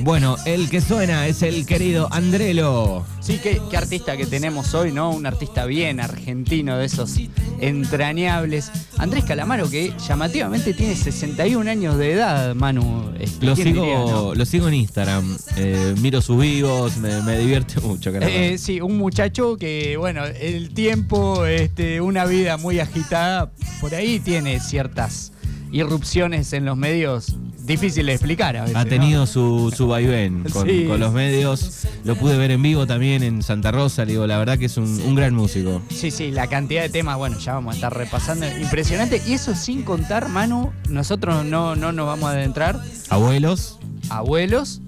Bueno, el que suena es el querido Andrelo. Sí, qué, qué artista que tenemos hoy, ¿no? Un artista bien argentino, de esos entrañables. Andrés Calamaro, que llamativamente tiene 61 años de edad, Manu. Este, Lo ¿quién sigo, diría, no? lo sigo en Instagram. eh, miro sus vivos, me, me divierte mucho. Eh, sí, un muchacho que, bueno, el tiempo, este, una vida muy agitada, por ahí tiene ciertas irrupciones en los medios difíciles de explicar a veces. ha ¿no? tenido su, su vaivén con, Sí. con los medios. Lo pude ver en vivo también en Santa Rosa. le Digo, la verdad que es un, un gran músico. Sí, sí, la cantidad de temas, bueno, ya vamos a estar repasando. Impresionante. Y eso sin contar, Manu, nosotros no, no nos vamos a adentrar. Abuelos, Abuelos,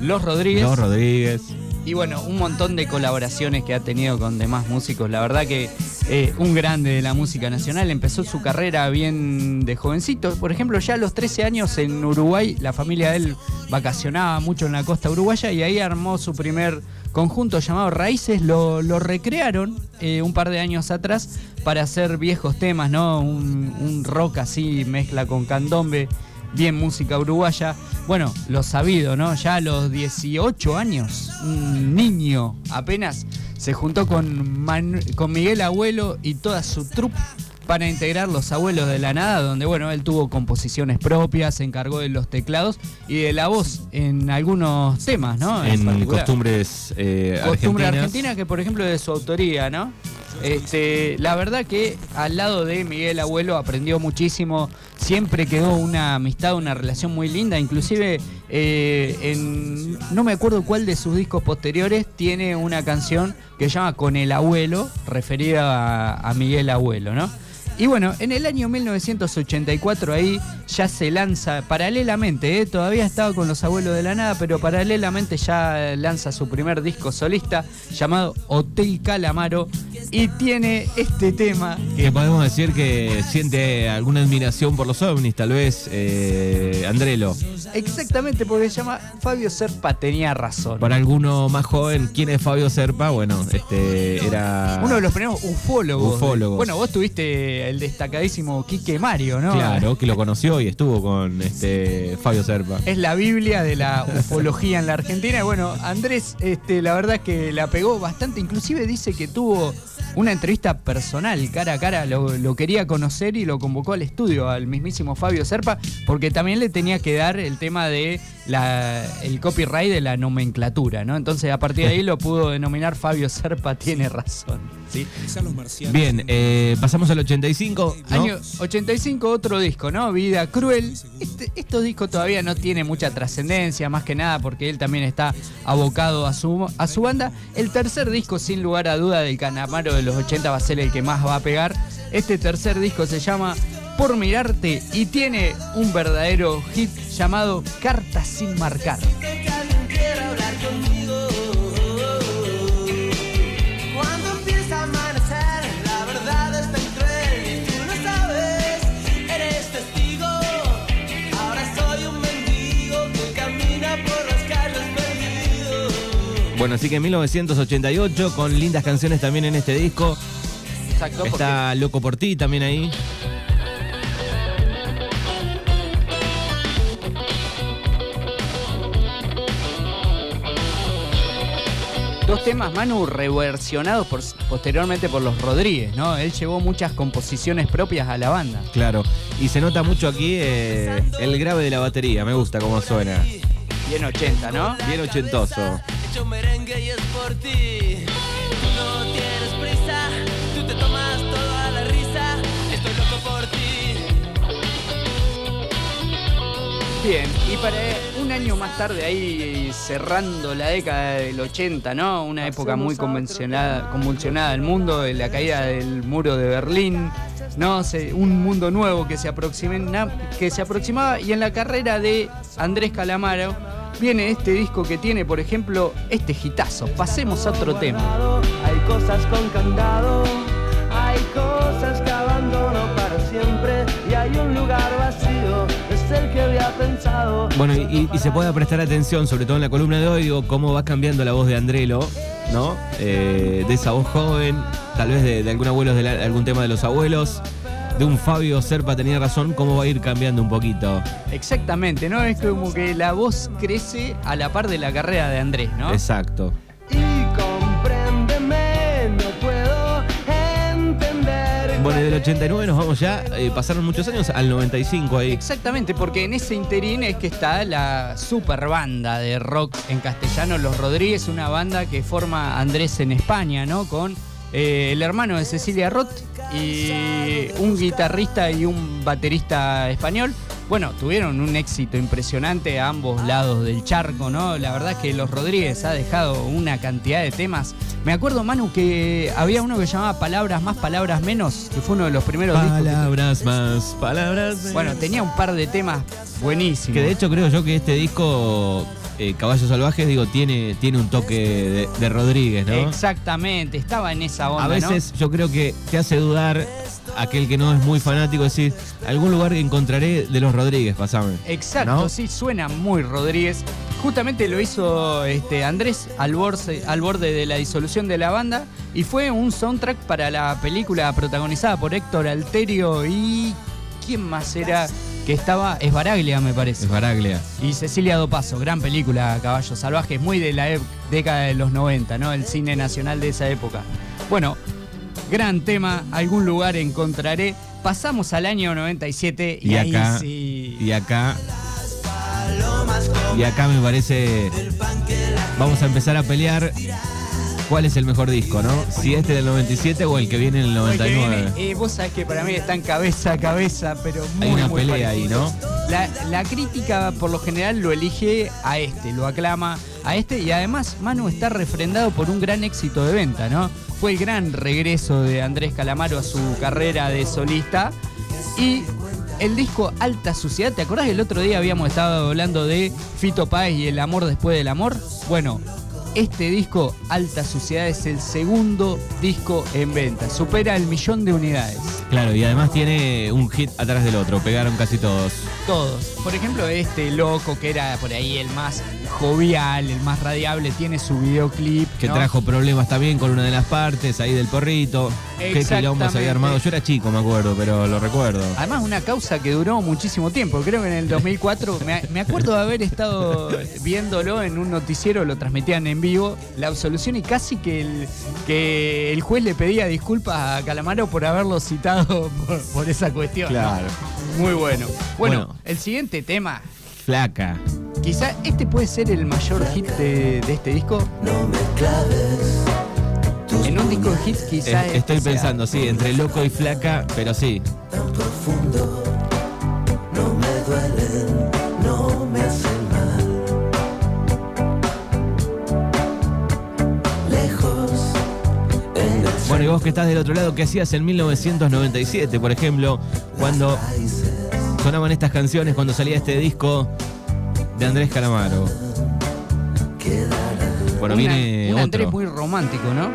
Los Rodríguez. Los Rodríguez. Y bueno, un montón de colaboraciones que ha tenido con demás músicos. La verdad que eh, un grande de la música nacional. Empezó su carrera bien de jovencito. Por ejemplo, ya a los 13 años en Uruguay, la familia de él vacacionaba mucho en la costa uruguaya y ahí armó su primer conjunto llamado Raíces. Lo, recrearon eh, un par de años atrás para hacer viejos temas, ¿no? Un rock así, mezcla con candombe bien música uruguaya. Bueno, lo sabido, ¿no? Ya a los 18 años, un niño apenas se juntó con, Manu- con Miguel Abuelo y toda su troupe para integrar Los Abuelos de la Nada, donde, bueno, él tuvo composiciones propias, se encargó de los teclados y de la voz en algunos temas, ¿no? en particular. costumbres eh, Costumbre argentinas. argentina que por ejemplo es de su autoría, ¿no? Este, la verdad que al lado de Miguel Abuelo aprendió muchísimo, siempre quedó una amistad, una relación muy linda, inclusive eh, en, no me acuerdo cuál de sus discos posteriores tiene una canción que se llama Con el Abuelo, referida a, a Miguel Abuelo, ¿no? Y bueno, en el año 1984 ahí ya se lanza paralelamente, ¿eh? todavía estaba con los abuelos de la nada, pero paralelamente ya lanza su primer disco solista llamado Hotel Calamaro y tiene este tema Que podemos decir que siente alguna admiración por los ovnis, tal vez, eh, Andrelo. exactamente porque se llama Fabio Serpa tenía razón. Para alguno más joven, ¿quién es Fabio Serpa? Bueno, este era. Uno de los primeros ufólogos. Ufólogos. Bueno, vos tuviste el destacadísimo Quique Mario, ¿no? Claro, que lo conoció y estuvo con este Fabio Serpa. Es la Biblia de la ufología en la Argentina. Y bueno, Andrés, este, la verdad es que la pegó bastante. Inclusive dice que tuvo una entrevista personal, cara a cara. Lo, lo quería conocer y lo convocó al estudio, al mismísimo Fabio Serpa, porque también le tenía que dar el tema de la, el copyright de la nomenclatura, ¿no? Entonces, a partir de ahí lo pudo denominar Fabio Serpa tiene razón. ¿sí? Bien, eh, pasamos al 85. ¿no? Año 85, otro disco, ¿no? Vida Cruel. Este, estos discos todavía no tienen mucha trascendencia, más que nada porque él también está abocado a su, a su banda. El tercer disco, sin lugar a duda, del Canamaro de los 80 va a ser el que más va a pegar. Este tercer disco se llama Por Mirarte y tiene un verdadero hit llamado Cartas sin marcar. que alguien quiera hablar conmigo. Cuando empieza a amanecer, la verdad es tan cruel y tú no sabes, eres testigo. Ahora soy un mendigo que camina por las calles perdido. Bueno, así que en 1988, con lindas canciones también en este disco. Exacto, porque- Está Loco por ti también ahí. Dos temas, Manu, reversionados por- posteriormente por los Rodríguez, ¿no? Él llevó muchas composiciones propias a la banda. Claro. Y se nota mucho aquí eh, el grave de la batería. Me gusta cómo suena. Bien 80, ¿no? Bien ochentoso. Hecho merengue y es por ti. Tú no tienes prisa, tú te tomas toda la risa. Estoy loco por ti. Bien, y para año más tarde, ahí cerrando la década del 80, ¿no? Una época muy convencionada, convulsionada del mundo, de la caída del muro de Berlín, ¿no? Se- un mundo nuevo que se, aproxima, que se aproximaba y en la carrera de Andrés Calamaro viene este disco que tiene, por ejemplo, este hitazo. Pasemos a otro tema. Hay cosas con candado, hay cosas que abandono para siempre y hay un lugar vacío, es el que. Bueno, y, y se puede prestar atención, sobre todo en la columna de hoy, digo, cómo va cambiando la voz de Andrelo, ¿no? Eh, de esa voz joven, tal vez de, de algún abuelo, de la- algún tema de los abuelos. de un Fabio Serpa tenía razón, cómo va a ir cambiando un poquito. Exactamente, ¿no? Es como que la voz crece a la par de la carrera de Andrés, ¿no? Exacto. Bueno, del 89 nos vamos ya, eh, pasaron muchos años, al 95 ahí. Exactamente, porque en ese interín es que está la super banda de rock en castellano, Los Rodríguez, una banda que forma Andrés en España, ¿no? Con eh, el hermano de Cecilia Roth y un guitarrista y un baterista español. Bueno, tuvieron un éxito impresionante a ambos lados del charco, ¿no? La verdad es que Los Rodríguez ha dejado una cantidad de temas. Me acuerdo, Manu, que había uno que llamaba Palabras más, palabras menos, que fue uno de los primeros discos. que- Palabras más, palabras menos. Bueno, tenía un par de temas buenísimos. Que de hecho creo yo que este disco, eh, Caballos Salvajes, digo, tiene, tiene un toque de, de Rodríguez, ¿no? Exactamente, estaba en esa onda. A veces yo creo que te hace dudar aquel que no es muy fanático, decir, algún lugar que encontraré de los Rodríguez, pasame. Exacto, ¿no? sí, suena muy Rodríguez. Justamente lo hizo este, Andrés al borde, al borde de la disolución de la banda y fue un soundtrack para la película protagonizada por Héctor Alterio y. ¿Quién más era? Que estaba. Es Baraglia, me parece. Es Baraglia. Y Cecilia Dopaso, gran película, Caballos Salvajes, muy de la década de los 90, ¿no? El cine nacional de esa época. Bueno, gran tema, algún lugar encontraré. Pasamos al año 97 y, Y ahí acá, sí. y acá, y acá me parece, vamos a empezar a pelear cuál es el mejor disco, ¿no? Si este del 97 o el que viene en el Hoy que 99. viene, eh, vos sabés que para mí están cabeza a cabeza, pero muy, Hay una muy pelea ahí. ¿no? La, la crítica por lo general lo elige a este, lo aclama a este y además Manu está refrendado por un gran éxito de venta, ¿no? Fue el gran regreso de Andrés Calamaro a su carrera de solista y el disco Alta Suciedad, ¿te acordás el otro día habíamos estado hablando de Fito Páez y el amor después del amor? Bueno, este disco Alta Suciedad es el segundo disco en venta, supera el millón de unidades. Claro, y además tiene un hit atrás del otro, pegaron casi todos. Todos. Por ejemplo, este loco que era por ahí el más jovial, el más radiable, tiene su videoclip. Que ¿no? trajo problemas también con una de las partes, ahí del porrito. Qué quilombo se había armado. Yo era chico, me acuerdo, pero lo recuerdo. Además, una causa que duró muchísimo tiempo. Creo que en el 2004, me, me acuerdo de haber estado viéndolo en un noticiero, lo transmitían en vivo, la absolución y casi que el, que el juez le pedía disculpas a Calamaro por haberlo citado por, por esa cuestión. ¿no? Claro. Muy bueno. bueno. Bueno. el siguiente tema, Flaca. quizá este puede ser el mayor hit de, de este disco. No me claves. En un disco de hits quizá Es- este estoy sea- pensando, sí, entre loco y flaca, pero sí. tan profundo. Bueno, y vos que estás del otro lado, ¿qué hacías en 1997, por ejemplo, cuando sonaban estas canciones, cuando salía este disco de Andrés Calamaro? Bueno, Una- viene un otro. Andrés muy romántico, ¿no?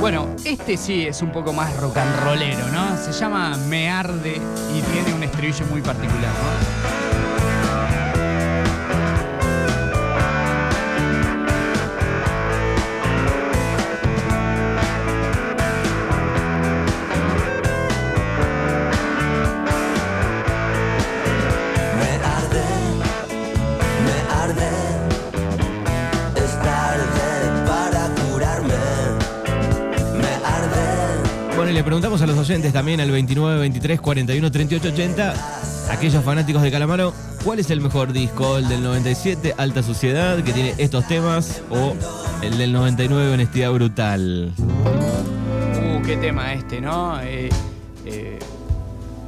Bueno, este sí es un poco más rock and rollero, ¿no? Se llama Me Arde y tiene un estribillo muy particular, ¿no? Le preguntamos a los oyentes también al 29, 23, 41, 38, 80, aquellos fanáticos de Calamaro, ¿cuál es el mejor disco? ¿El del 97, Alta Suciedad, que tiene estos temas, o el del 99, Honestidad Brutal? Uh, qué tema este, ¿no? Eh, eh,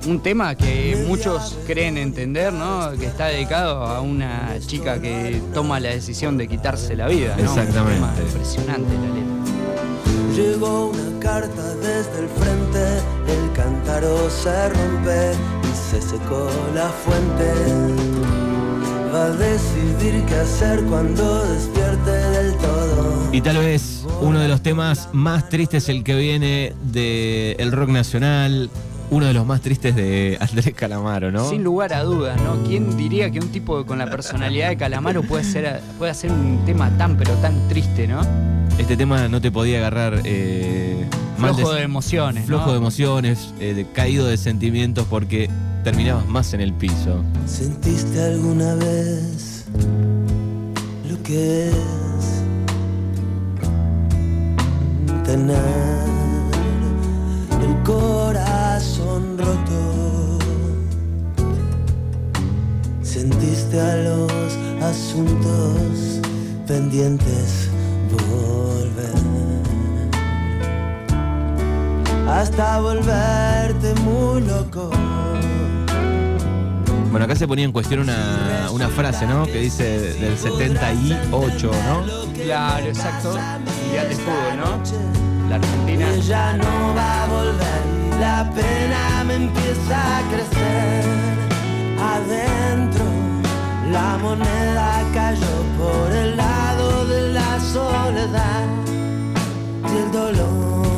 un tema que muchos creen entender, ¿no? Que está dedicado a una chica que toma la decisión de quitarse la vida, ¿no? Exactamente. Un tema impresionante la letra. Llegó una carta desde el frente, el cántaro se rompe y se secó la fuente. Va a decidir qué hacer cuando despierte del todo. Y tal vez uno de los temas más tristes, el que viene del rock nacional, uno de los más tristes de Andrés Calamaro, ¿no? Sin lugar a dudas, ¿no? ¿Quién diría que un tipo con la personalidad de Calamaro puede ser puede hacer un tema tan pero tan triste, ¿no? Este tema no te podía agarrar eh, Flojo de emociones. Flojo ¿no? de emociones, eh, de- caído de sentimientos porque terminabas más en el piso. ¿Sentiste alguna vez lo que es tener el corazón roto? ¿Sentiste a los asuntos pendientes volver? Hasta volverte muy loco. Bueno, acá se ponía en cuestión una, una frase, ¿no? Que dice del 78, ¿no? Claro, exacto. Mundial de fútbol, ¿no? La Argentina. Ella no va a volver y la pena me empieza a crecer adentro. La moneda cayó por el lado de la soledad y el dolor.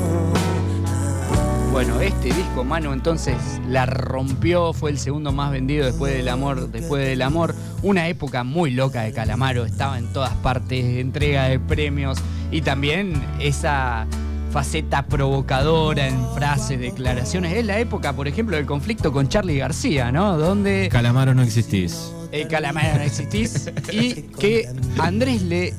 Bueno, este disco, Manu, entonces la rompió, fue el segundo más vendido después del amor, después del amor. Una época muy loca de Calamaro, estaba en todas partes, entrega de premios y también esa faceta provocadora en frases, declaraciones. Es la época, por ejemplo, del conflicto con Charlie García, ¿no? Donde Calamaro no existís. el calamar no existís y que Andrés le,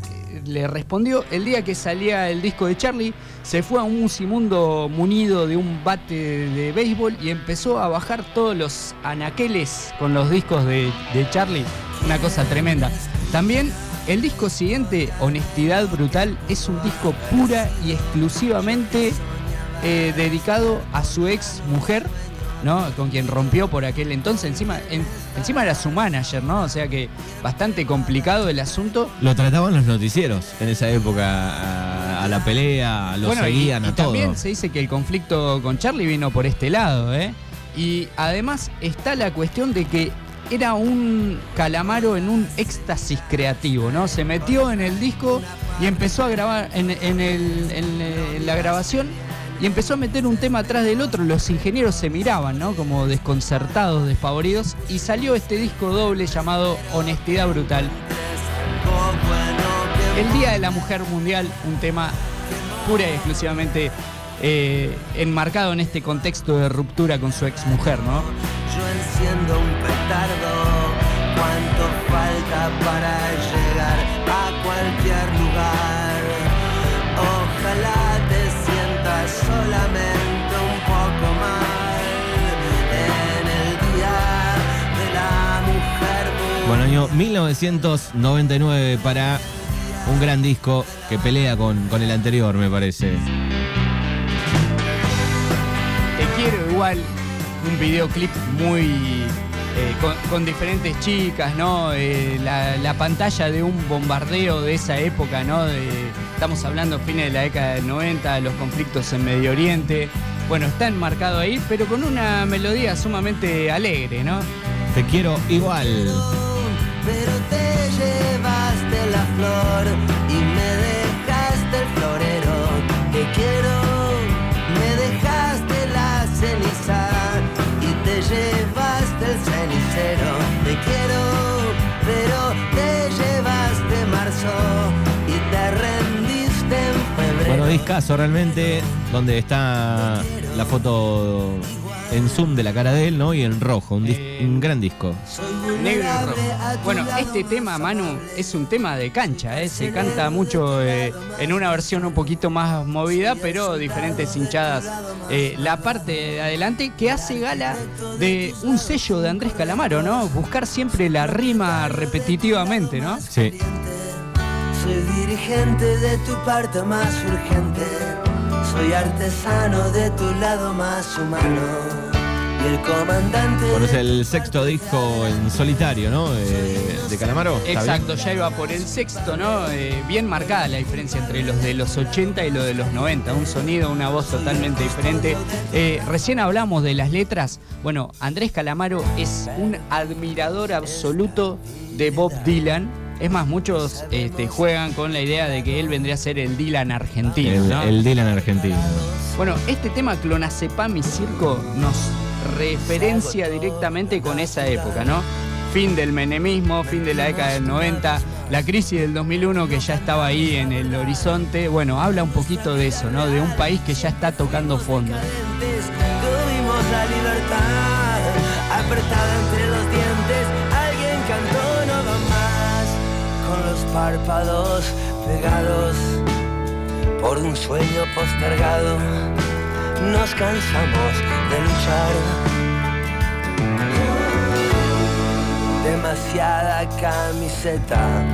le respondió. El día que salía el disco de Charlie se fue a un musimundo munido de un bate de béisbol y empezó a bajar todos los anaqueles con los discos de, Charlie. Una cosa tremenda. También el disco siguiente Honestidad Brutal es un disco pura y exclusivamente eh, dedicado a su ex mujer ¿no? Con quien rompió por aquel entonces. Encima, en- encima era su manager, ¿no? O sea que bastante complicado el asunto. Lo trataban los noticieros en esa época a, la pelea, lo Bueno, y- seguían y, a todo. también se dice que el conflicto con Charlie vino por este lado, ¿eh? Y además está la cuestión de que era un calamaro en un éxtasis creativo, ¿no? Se metió en el disco y empezó a grabar en, en el- en, eh, la grabación y empezó a meter un tema atrás del otro. Los ingenieros se miraban, ¿no? Como desconcertados, despavoridos. Y salió este disco doble llamado Honestidad Brutal. El Día de la Mujer Mundial, un tema pura y exclusivamente eh, enmarcado en este contexto de ruptura con su ex mujer, ¿no? Yo enciendo un petardo. ¿Cuánto falta para llegar a cualquier lugar? Solamente un poco mal en el día de la mujer. Bueno, año 1999 para un gran disco que pelea con, con el anterior, me parece. Te quiero igual, un videoclip muy eh, con, con diferentes chicas, ¿no? Eh, la, la pantalla de un bombardeo de esa época, ¿no? De- estamos hablando fines de la década del 90, los conflictos en Medio Oriente. Bueno, está enmarcado ahí, pero con una melodía sumamente alegre, ¿no? Te quiero igual. Pero te llevaste la flor y me dejaste el florero. Te quiero, me dejaste la ceniza y te llevaste el cenicero. Te quiero, pero te llevaste marzo Bueno, discazo realmente, donde está la foto en zoom de la cara de él, ¿no? Y en rojo, un, Eh, un gran disco. Negro y rojo. Bueno, este tema, Manu, es un tema de cancha, ¿eh? se canta mucho eh, en una versión un poquito más movida, pero diferentes hinchadas. Eh, la parte de adelante que hace gala de un sello de Andrés Calamaro, ¿no? Buscar siempre la rima repetitivamente, ¿no? Sí. Soy dirigente de tu parte más urgente. Soy artesano de tu lado más humano. Y el comandante. Bueno, es el sexto disco en solitario, ¿no? Eh, de Calamaro. Exacto, ya iba por el sexto, ¿no? Eh, bien marcada la diferencia entre los de los 80 y los de los 90. Un sonido, una voz totalmente diferente. Eh, recién hablamos de las letras. Bueno, Andrés Calamaro es un admirador absoluto de Bob Dylan. Es más, muchos este, juegan con la idea de que él vendría a ser el Dylan argentino. El, ¿no? el Dylan argentino. Bueno, este tema Clonazepam y Circo nos referencia directamente con esa época, ¿no? fin del menemismo, fin de la década del 90, la crisis del 2001 que ya estaba ahí en el horizonte. Bueno, habla un poquito de eso, ¿no? De un país que ya está tocando fondo. Párpados pegados por un sueño postergado. Nos cansamos de luchar. Demasiada camiseta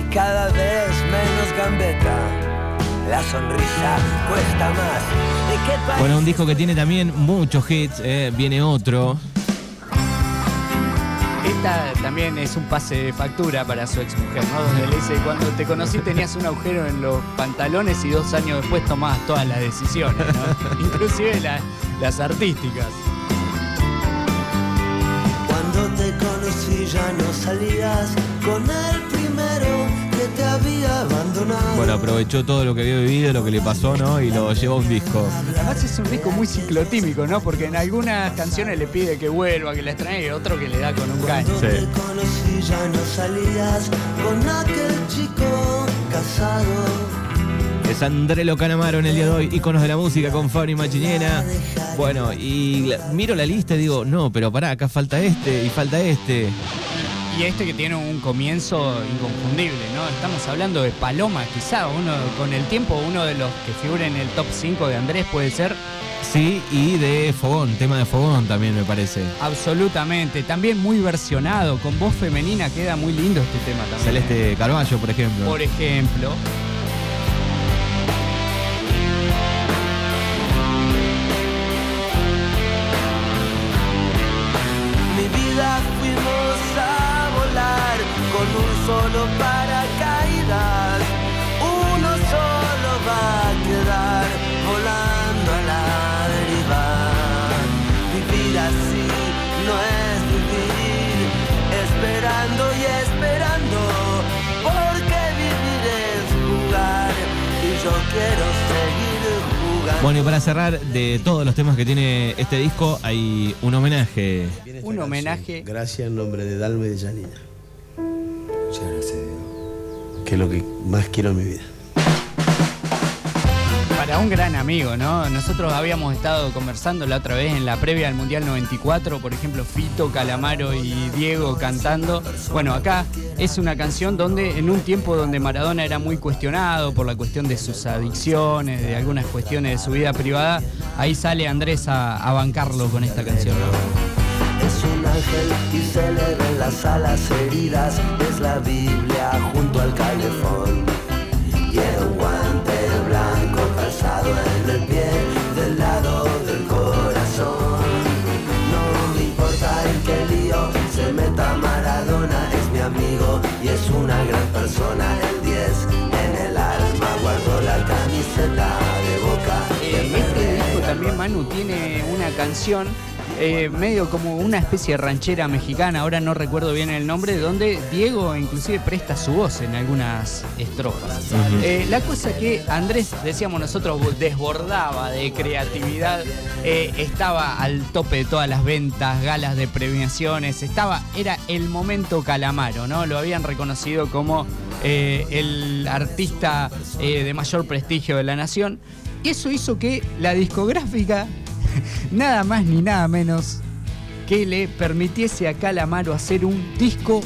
y cada vez menos gambeta. La sonrisa cuesta más. ¿De qué país Bueno, un disco que tiene también muchos hits, eh, viene otro. Esta también es un pase de factura para su exmujer, ¿no? Donde le dice, cuando te conocí tenías un agujero en los pantalones y dos años después tomabas todas las decisiones, ¿no? Inclusive la- las artísticas. Cuando te conocí ya no salías con el había abandonado. Bueno, aprovechó todo lo que había vivido, lo que le pasó, ¿no? Y lo llevó a un disco. Además es un disco muy ciclotímico, ¿no? Porque en algunas canciones le pide que vuelva, que la extrañe y otro que le da con un caño. Cuando te conocí ya no salías con aquel chico casado. Es Andrelo Canamaro en el día de hoy, íconos de la música con Fabri Machinera. Bueno, y la- miro la lista y digo, no, pero pará, acá falta este y falta este. Y este que tiene un comienzo inconfundible, ¿no? Estamos hablando de Paloma, quizá uno con el tiempo uno de los que figura en el top 5 de Andrés puede ser Sí, y de Fogón, tema de Fogón también me parece. absolutamente, también muy versionado, con voz femenina queda muy lindo este tema también. Celeste Carballo, por ejemplo. Por ejemplo, un solo paracaídas. Uno solo va a quedar volando a la deriva. Vivir así no es vivir, esperando y esperando. Porque vivir es jugar y yo quiero seguir jugando. Bueno, y para cerrar, de todos los temas que tiene este disco, hay un homenaje. Un homenaje. Gracias en nombre de Dalma y de Janina, lo que más quiero en mi vida. para un gran amigo, ¿no? Nosotros habíamos estado conversando la otra vez en la previa del Mundial 94, por ejemplo, Fito, Calamaro y Diego cantando. Bueno, acá es una canción donde en un tiempo donde Maradona era muy cuestionado por la cuestión de sus adicciones, de algunas cuestiones de su vida privada, ahí sale Andrés a, a bancarlo con esta canción. Ángel y se le ven las alas heridas. Es la Biblia junto al calefón. Y un guante blanco calzado en el pie del lado del corazón. No me importa en qué lío se meta Maradona. Es mi amigo y es una gran persona. El 10 en el alma guardo la camiseta de boca. Eh, este disco también, Manu, tiene una canción eh, medio como una especie de ranchera mexicana, ahora no recuerdo bien el nombre, donde Diego inclusive presta su voz en algunas estrofas. Eh, la cosa que Andrés, decíamos nosotros, desbordaba de creatividad, eh, estaba al tope de todas las ventas, galas de premiaciones, estaba, era el momento Calamaro, ¿no? Lo habían reconocido como el artista de mayor prestigio de la nación. Eso hizo que la discográfica, nada más ni nada menos, que le permitiese a Calamaro hacer un disco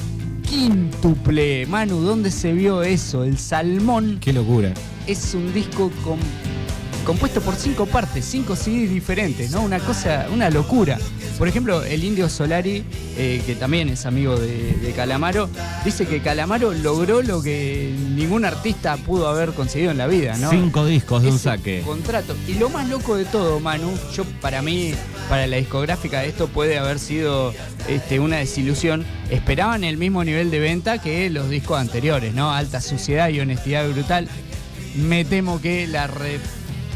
quíntuple. Manu, ¿dónde se vio eso? El Salmón Qué locura. es un disco con- compuesto por cinco partes, cinco CDs diferentes, ¿no? Una cosa, una locura. Por ejemplo, el Indio Solari, eh, que también es amigo de, de Calamaro, dice que Calamaro logró lo que ningún artista pudo haber conseguido en la vida, ¿no? Cinco discos de un saque. Contrato. Y lo más loco de todo, Manu, yo para mí, para la discográfica, esto puede haber sido este, una desilusión. Esperaban el mismo nivel de venta que los discos anteriores, ¿no? Alta suciedad y honestidad brutal. Me temo que la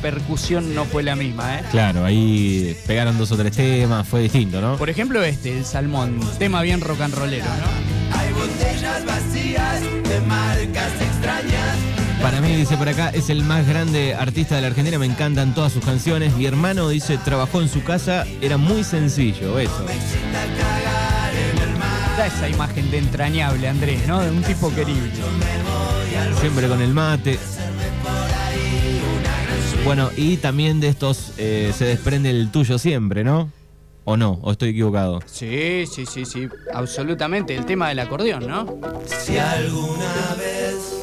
repercusión no fue la misma, ¿eh? Claro, ahí pegaron dos o tres temas, fue distinto, ¿no? Por ejemplo, este, el Salmón, tema bien rock and rollero, ¿no? Hay botellas vacías de marcas extrañas. Para mí, dice por acá, es el más grande artista de la Argentina, me encantan todas sus canciones. Mi hermano dice, trabajó en su casa, era muy sencillo, eso. Me excita cagar en el mar. Da esa imagen de entrañable, Andrés, ¿no? De un tipo querible. Siempre con el mate. Bueno, y también de estos eh, se desprende el tuyo siempre, ¿no? ¿O no? ¿O estoy equivocado? Sí, sí, sí, sí, absolutamente. El tema del acordeón, ¿no? Si alguna vez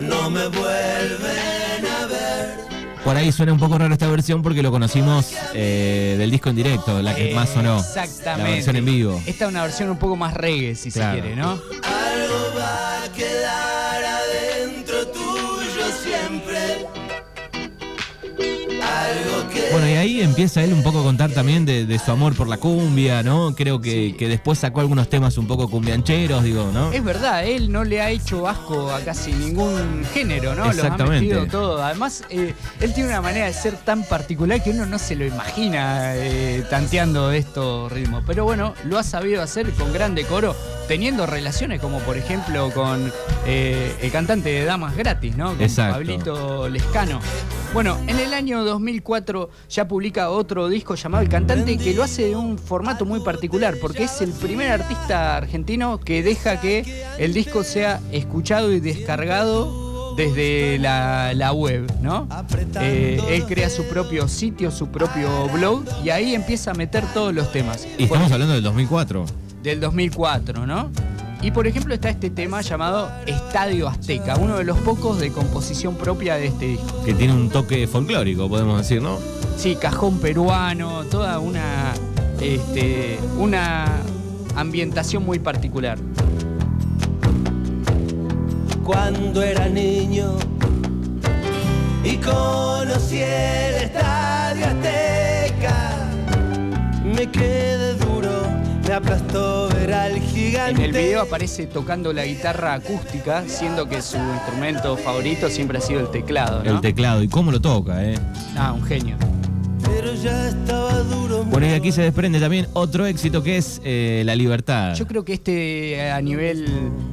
no me vuelven a ver. Por ahí suena un poco raro esta versión porque lo conocimos eh, del disco en directo, la que más sonó. Exactamente. La versión en vivo. Esta es una versión un poco más reggae, si Claro. se quiere, ¿no? Algo va a quedar Algo que Bueno, y ahí empieza él un poco a contar también de, de su amor por la cumbia, ¿no? Creo que, Sí. que después sacó algunos temas un poco cumbiancheros, digo, ¿no? Es verdad, él no le ha hecho asco a casi ningún género, ¿no? Los ha Exactamente. metido todo. Además, eh, él tiene una manera de ser tan particular que uno no se lo imagina eh, tanteando estos ritmos. Pero bueno, lo ha sabido hacer con gran decoro, teniendo relaciones como por ejemplo con eh, el cantante de Damas Gratis, ¿no? Con Exacto. Pablito Lescano. Bueno, en el año 2004 ya publica otro disco llamado El Cantante que lo hace de un formato muy particular porque es el primer artista argentino que deja que el disco sea escuchado y descargado desde la, la web, ¿no? Eh, él crea su propio sitio, su propio blog y ahí empieza a meter todos los temas. Y estamos hablando del 2004. Del 2004, ¿no? Y por ejemplo está este tema llamado Estadio Azteca, uno de los pocos de composición propia de este disco. Que tiene un toque folclórico, podemos decir, ¿no? Sí, cajón peruano, toda una, este, una ambientación muy particular. cuando era niño y conocí el estadio Azteca. Me quedé duro, me aplastó ver al gigante. En el video aparece tocando la guitarra acústica, siendo que su instrumento favorito siempre ha sido el teclado, ¿no? El teclado. ¿Y cómo lo toca, eh? Ah, un genio. Ya estaba duro. Bueno, y aquí se desprende también otro éxito que es eh, La Libertad. Yo creo que este eh, a nivel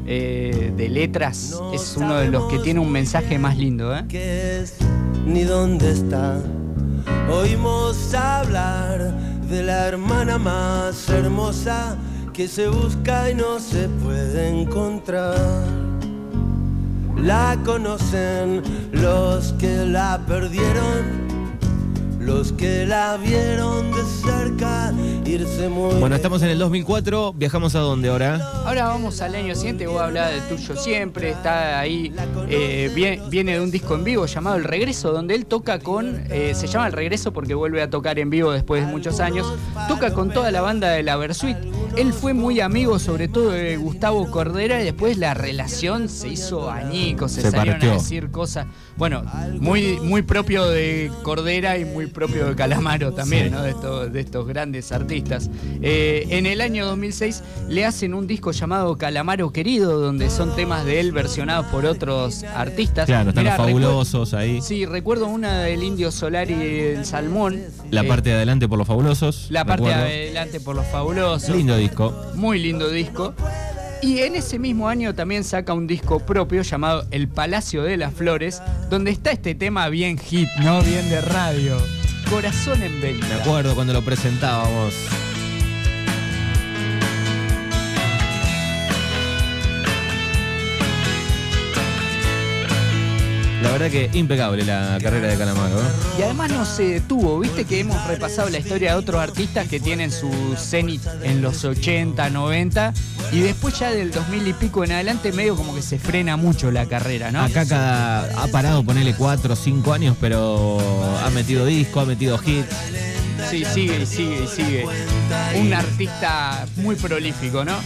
eh, de letras es uno de los que tiene un mensaje más lindo, ¿eh? qué es ni dónde está. Oímos hablar de la hermana más hermosa que se busca y no se puede encontrar. La conocen los que la perdieron, los que la vieron de cerca irse muy Bueno, estamos en el 2004. ¿Viajamos a dónde ahora? Ahora vamos al año siguiente, vos hablabas de tuyo siempre, está ahí, eh, viene, viene de un disco en vivo llamado El Regreso, donde él toca con, eh, se llama El Regreso porque vuelve a tocar en vivo después de muchos años, toca con toda la banda de la Versuit. Él fue muy amigo sobre todo de Gustavo Cordera y después la relación se hizo añicos, se, Se salieron partió. a decir cosas, bueno, muy, muy propio de Cordera y muy propio de Calamaro también, Sí. ¿no? de, estos, de estos grandes artistas. Eh, en el año 2006 le hacen un disco llamado Calamaro Querido, donde son temas de él versionados por otros artistas. Claro, están Mirá, los fabulosos ahí. Sí, recuerdo una del Indio Solari y el Salmón. La Eh, parte de adelante por los fabulosos. la parte de adelante por los fabulosos. Lindo disco. Muy lindo disco. Y en ese mismo año también saca un disco propio llamado El Palacio de las Flores, donde está este tema bien hit, ¿no? Bien de radio. Corazón en venta. Me acuerdo cuando lo presentábamos. La verdad que impecable la carrera de Calamaro. ¿eh? Y además no se detuvo, viste que hemos repasado la historia de otros artistas que tienen su cenit en los 80, 90 y después ya del 2000 y pico en adelante medio como que se frena mucho la carrera, ¿no? Acá cada, ha parado ponerle 4 o 5 años, pero ha metido disco, ha metido hits. Sí, sigue y sigue y sigue. Un artista muy prolífico, ¿no?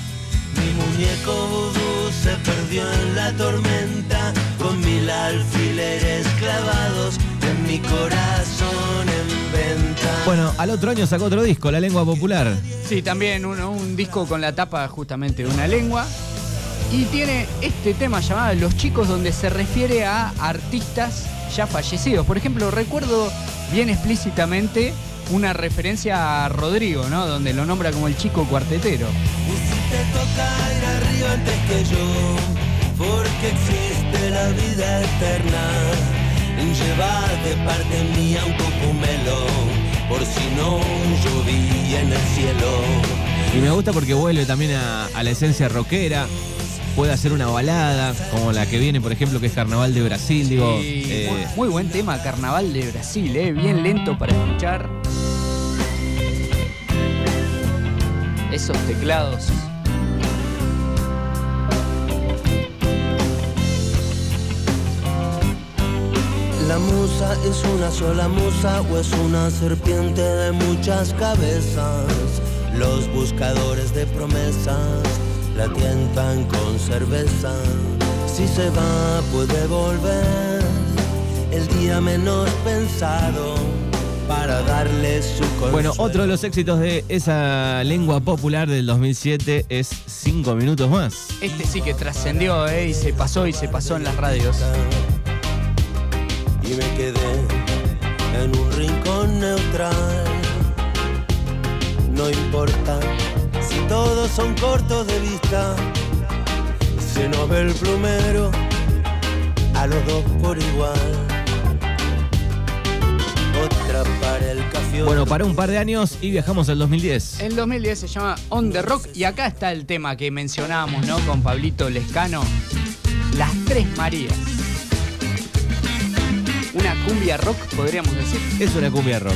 Mi muñeco vudú se perdió en la tormenta con mil alfileres clavados en mi corazón. Bueno, al otro año sacó otro disco, La Lengua Popular. Sí, también un, un disco con la tapa justamente de una lengua. Y tiene este tema llamado Los Chicos, donde se refiere a artistas ya fallecidos. Por ejemplo, recuerdo bien explícitamente una referencia a Rodrigo, ¿no? Donde lo nombra como el chico cuartetero. Y si te toca ir arriba antes que yo, porque existe la vida eterna. Lleva de parte mía un cocumelo, por si no llovía en el cielo. Y me gusta porque vuelve también a, a la esencia rockera. Puede hacer una balada, como la que viene, por ejemplo, que es Carnaval de Brasil. Digo, Sí, eh, muy, muy buen tema, Carnaval de Brasil, eh, bien lento para escuchar. Esos teclados. La musa es una sola musa o es una serpiente de muchas cabezas. Los buscadores de promesas la tientan con cerveza. Si se va puede volver el día menos pensado para darle su consuelo. Bueno, otro de los éxitos de esa lengua popular del 2007 es Cinco Minutos Más. Este sí que trascendió, eh, y se pasó y se pasó en las radios. Y me quedé en un rincón neutral. No importa si todos son cortos de vista, se nos ve el plumero a los dos por igual. Otra para el café. Bueno, para un par de años y viajamos al 2010. El 2010 se llama On the Rock y acá está el tema que mencionábamos, ¿no? Con Pablito Lescano. Las Tres Marías. Una cumbia rock, podríamos decir. Es una cumbia rock.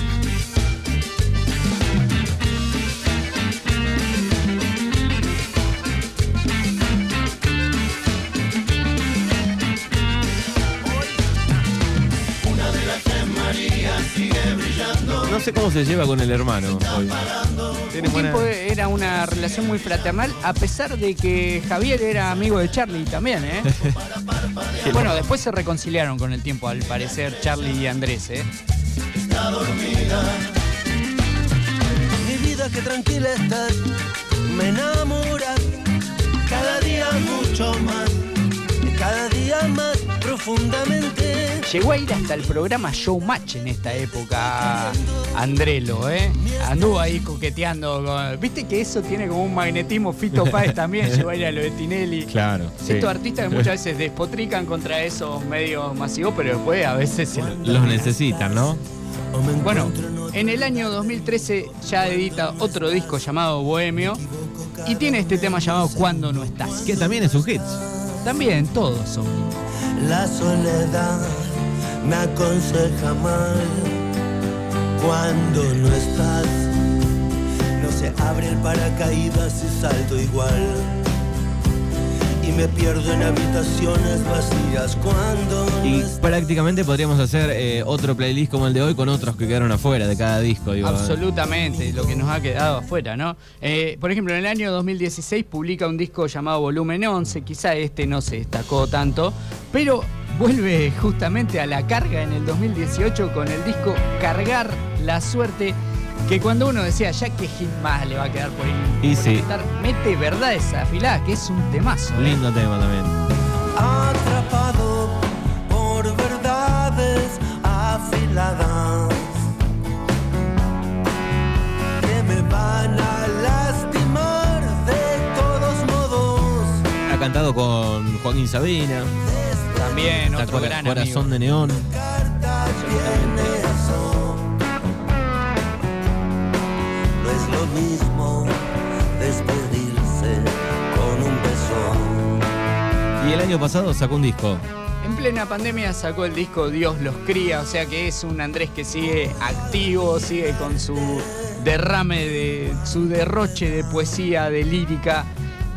No sé cómo se lleva con el hermano hoy. Un tiempo era una relación muy fraternal, a pesar de que Javier era amigo de Charlie también, ¿eh? bueno, después se reconciliaron con el tiempo, al parecer, Charlie y Andrés, ¿eh? Mi vida que tranquila estás, me enamoras cada día mucho más, cada día más profundamente. Llegó a ir hasta el programa Showmatch en esta época, Andrelo, ¿eh? Anduvo ahí coqueteando. con- Viste que eso tiene como un magnetismo. Fito Páez también llegó a ir a lo de Tinelli. Claro. sí. Estos artistas que muchas veces despotrican contra esos medios masivos, pero después a veces se lo- Los necesitan, ¿no? Bueno, en el año 2013 ya edita otro disco llamado Bohemio y tiene este tema llamado Cuando no estás. Que también es un hit. También todos son. La soledad me aconseja mal cuando no estás. No se abre el paracaídas y salto igual. Y me pierdo en habitaciones vacías cuando Y prácticamente podríamos hacer eh, otro playlist como el de hoy con otros que quedaron afuera de cada disco. Digo, Absolutamente, lo que nos ha quedado afuera, ¿no? Eh, por ejemplo, en el año 2016 publica un disco llamado Volumen 11, quizá este no se destacó tanto, pero vuelve justamente a la carga en el 2018 con el disco Cargar la Suerte, que cuando uno decía, ya que hit más le va a quedar por ahí, Y por sí. estar, mete verdades afiladas, que es un temazo. ¿eh? Lindo tema también. atrapado por verdades afiladas que me van a lastimar de todos modos. Ha cantado con Joaquín Sabina, También otro gran Corazón amigo. de Neón. Mismo despedirse con un beso. Y el año pasado sacó un disco. En plena pandemia sacó el disco Dios los cría, o sea que es un Andrés que sigue activo, sigue con su derrame de su derroche de poesía, de lírica.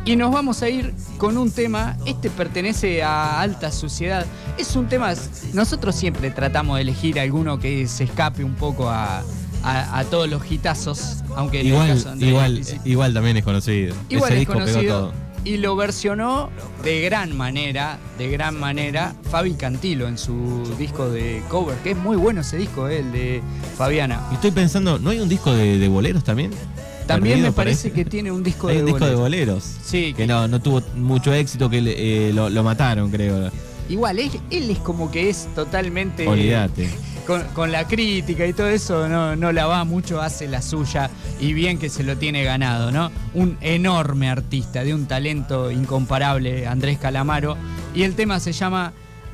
Y nos vamos a ir con un tema, este pertenece a Alta Suciedad. Es un tema, nosotros siempre tratamos de elegir alguno que se escape un poco a, a- a todos los hitazos, aunque en el Igual, caso de igual, igual también es conocido. Igual Ese es disco pegó conocido todo. y lo versionó de gran manera, de gran manera, Fabi Cantilo en su disco de cover, que es muy bueno ese disco, eh, el de Fabiana. Y estoy pensando, ¿no hay un disco de, de boleros también? También me Perdido parece que tiene un disco Hay de un disco de bolero. boleros. Sí, Que no, no tuvo mucho éxito, que eh, lo, lo mataron, creo. Igual, él, él es como que es totalmente... Olvídate. Con, con la crítica y todo eso no, no la va mucho, hace la suya y bien que se lo tiene ganado, ¿no? Un enorme artista, de un talento incomparable, Andrés Calamaro. Y el tema se llama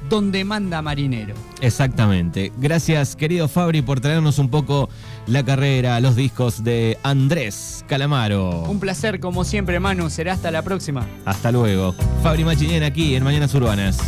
donde manda marinero. Exactamente. Gracias, querido Fabri, por traernos un poco la carrera, los discos de Andrés Calamaro. Un placer como siempre, Manu. Será hasta la próxima. Hasta luego. Fabri Machinian aquí en Mañanas Urbanas.